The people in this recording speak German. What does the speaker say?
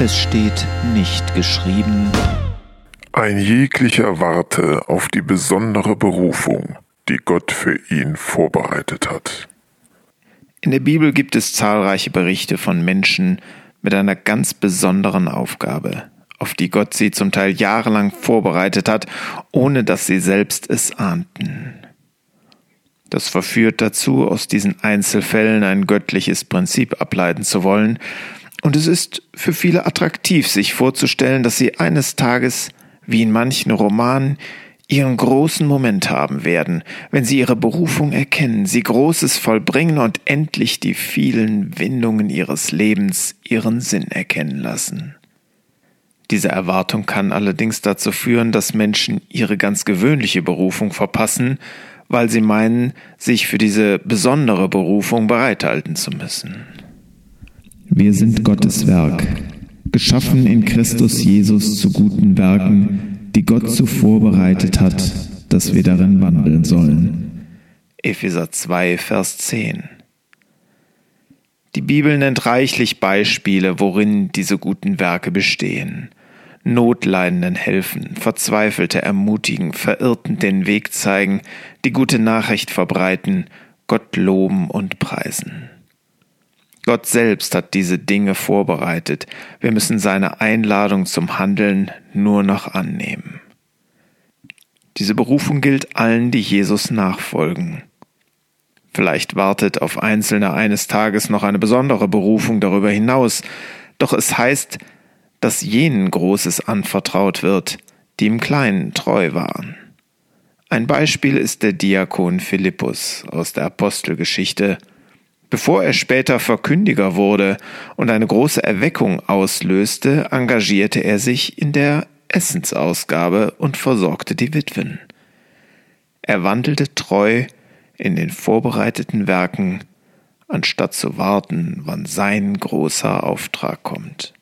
Es steht nicht geschrieben. Ein jeglicher warte auf die besondere Berufung, die Gott für ihn vorbereitet hat. In der Bibel gibt es zahlreiche Berichte von Menschen mit einer ganz besonderen Aufgabe, auf die Gott sie zum Teil jahrelang vorbereitet hat, ohne dass sie selbst es ahnten. Das verführt dazu, aus diesen Einzelfällen ein göttliches Prinzip ableiten zu wollen, und es ist für viele attraktiv, sich vorzustellen, dass sie eines Tages, wie in manchen Romanen, ihren großen Moment haben werden, wenn sie ihre Berufung erkennen, sie Großes vollbringen und endlich die vielen Windungen ihres Lebens ihren Sinn erkennen lassen. Diese Erwartung kann allerdings dazu führen, dass Menschen ihre ganz gewöhnliche Berufung verpassen, weil sie meinen, sich für diese besondere Berufung bereithalten zu müssen. Wir sind Gottes Werk, geschaffen in Christus Jesus zu guten Werken, die Gott zuvor bereitet hat, dass wir darin wandeln sollen. Epheser 2, Vers 10. Die Bibel nennt reichlich Beispiele, worin diese guten Werke bestehen. Notleidenden helfen, Verzweifelte ermutigen, Verirrten den Weg zeigen, die gute Nachricht verbreiten, Gott loben und preisen. Gott selbst hat diese Dinge vorbereitet. Wir müssen seine Einladung zum Handeln nur noch annehmen. Diese Berufung gilt allen, die Jesus nachfolgen. Vielleicht wartet auf Einzelne eines Tages noch eine besondere Berufung darüber hinaus, doch es heißt, dass jenen Großes anvertraut wird, die im Kleinen treu waren. Ein Beispiel ist der Diakon Philippus aus der Apostelgeschichte, Bevor er später Verkündiger wurde und eine große Erweckung auslöste, engagierte er sich in der Essensausgabe und versorgte die Witwen. Er wandelte treu in den vorbereiteten Werken, anstatt zu warten, wann sein großer Auftrag kommt.